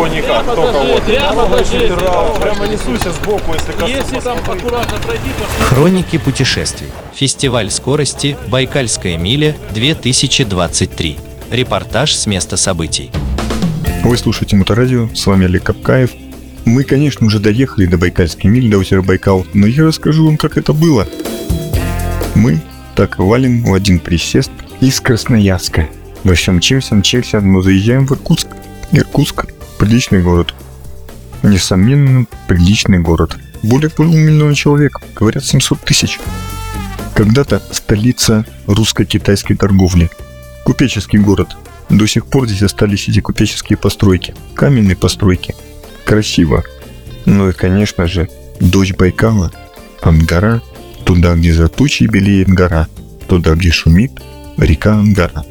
ничего никак. Ногой задирал. Прямо несуся сбоку, если Если коснуться. там аккуратно пройти, то Хроники путешествий. Фестиваль скорости «Байкальская миля 2023». Репортаж с места событий. Вы слушаете Моторадио, с вами Олег Капкаев. Мы, конечно, уже доехали до Байкальской мили, до озера Байкал, но я расскажу вам, как это было. Мы так и валим в один присест из Красноярска. Во всем мчимся, мчимся, но заезжаем в Иркутск. Иркутск – приличный город. Несомненно, приличный город. Более полумиллиона человек, говорят 700 тысяч. Когда-то столица русско-китайской торговли. Купеческий город. До сих пор здесь остались эти купеческие постройки. Каменные постройки. Красиво. Ну и, конечно же, дочь Байкала. Ангара. Туда, где за тучей белеет гора. Туда, где шумит река Ангара.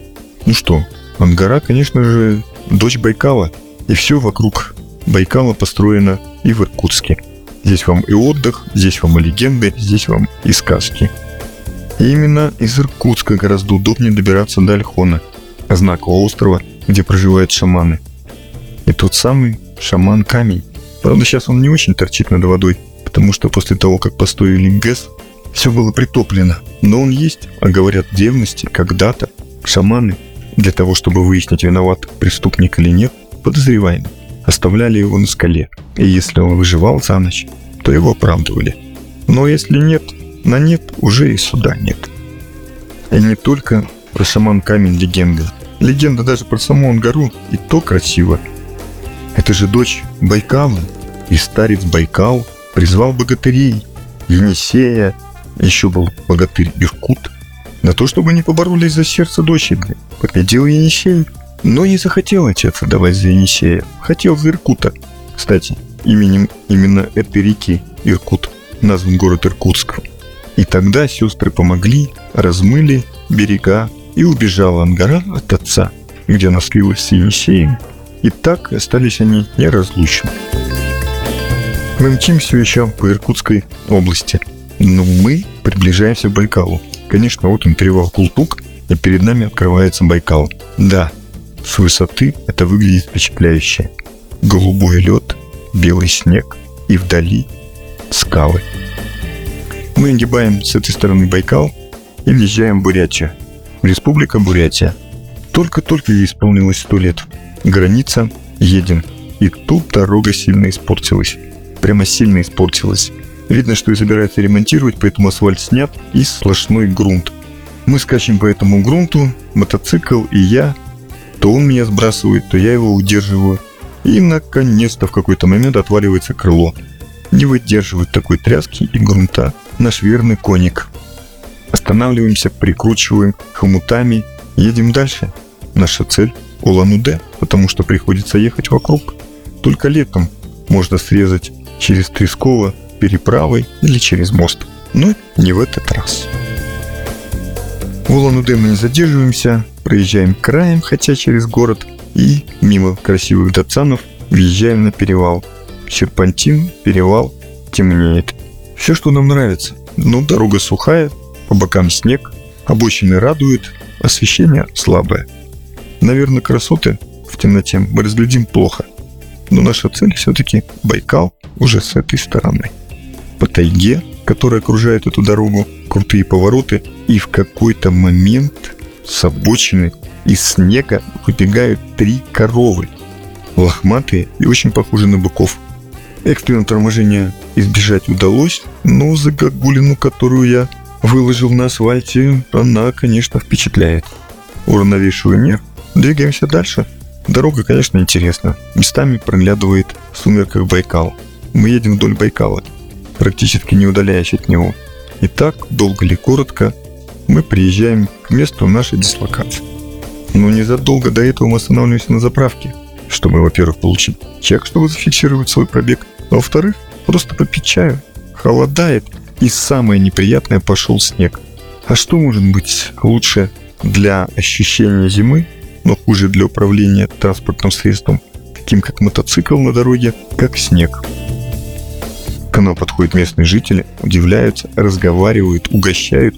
Ну что, Ангара, конечно же, дочь Байкала. И все вокруг Байкала построено и в Иркутске. Здесь вам и отдых, здесь вам и легенды, здесь вам и сказки. И именно из Иркутска гораздо удобнее добираться до Альхона, знакового острова, где проживают шаманы. И тот самый шаман Камень. Правда, сейчас он не очень торчит над водой, потому что после того, как построили ГЭС, все было притоплено. Но он есть, а говорят, в древности, когда-то, шаманы, для того, чтобы выяснить, виноват преступник или нет, подозреваемый, оставляли его на скале. И если он выживал за ночь, то его оправдывали. Но если нет, на нет уже и суда нет. И не только про шаман камень легенды. Легенда даже про саму Ангару и то красиво. Это же дочь Байкала. И старец Байкал призвал богатырей. Енисея, еще был богатырь Иркут. На то, чтобы не поборолись за сердце дочери. Победил Енисей. Но не захотел отец отдавать за Енисея. Хотел за Иркута. Кстати, именем именно этой реки Иркут назван город Иркутск. И тогда сестры помогли, размыли берега и убежала Ангара от отца, где она слилась с Енисеем. И так остались они неразлучны. Мы мчимся еще по Иркутской области, но мы приближаемся к Байкалу. Конечно, вот он перевал Култук, и перед нами открывается Байкал. Да, с высоты это выглядит впечатляюще. Голубой лед, белый снег и вдали скалы. Мы огибаем с этой стороны Байкал и въезжаем в Бурятию. Республика Бурятия. Только-только ей исполнилось сто лет. Граница едем. И тут дорога сильно испортилась. Прямо сильно испортилась. Видно, что ее собираются ремонтировать, поэтому асфальт снят и сплошной грунт. Мы скачем по этому грунту, мотоцикл и я. То он меня сбрасывает, то я его удерживаю. И, наконец-то, в какой-то момент отваливается крыло. Не выдерживает такой тряски и грунта наш верный коник. Останавливаемся, прикручиваем хомутами, едем дальше. Наша цель – Улан-Удэ, потому что приходится ехать вокруг. Только летом можно срезать через Тресково переправой или через мост. Но не в этот раз. В Улан-Удэ мы не задерживаемся, проезжаем краем, хотя через город, и мимо красивых датсанов въезжаем на перевал. Серпантин, перевал, темнеет. Все, что нам нравится. Но дорога сухая, по бокам снег, обочины радуют, освещение слабое. Наверное, красоты в темноте мы разглядим плохо. Но наша цель все-таки Байкал уже с этой стороны. По тайге, которая окружает эту дорогу, крутые повороты, и в какой-то момент с обочины из снега выбегают три коровы. Лохматые и очень похожи на быков. Экстренное торможение избежать удалось, но загогулину, которую я выложил на асфальте, она, конечно, впечатляет. Уравновешиваю нерв. Двигаемся дальше. Дорога, конечно, интересна. Местами проглядывает в сумерках Байкал. Мы едем вдоль Байкала, практически не удаляясь от него. И так, долго или коротко, мы приезжаем к месту нашей дислокации. Но незадолго до этого мы останавливаемся на заправке, чтобы, во-первых, получить чек, чтобы зафиксировать свой пробег, а во-вторых, просто попить чаю. Холодает, и самое неприятное пошел снег. А что может быть лучше для ощущения зимы, но хуже для управления транспортным средством, таким как мотоцикл на дороге, как снег? К нам подходят местные жители, удивляются, разговаривают, угощают,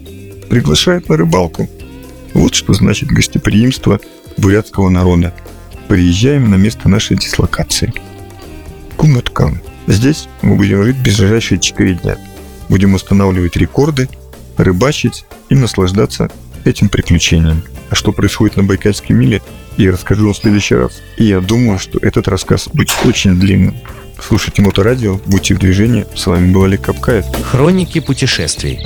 приглашают на рыбалку. Вот что значит гостеприимство бурятского народа. приезжаем на место нашей дислокации. Куматкан. Здесь мы будем жить ближайшие 4 дня. Будем устанавливать рекорды, рыбачить и наслаждаться этим приключением. А что происходит на Байкальской миле, я расскажу вам в следующий раз. И я думаю, что этот рассказ будет очень длинным. Слушайте Моторадио, будьте в движении. С вами был Олег Капкаев. Хроники путешествий.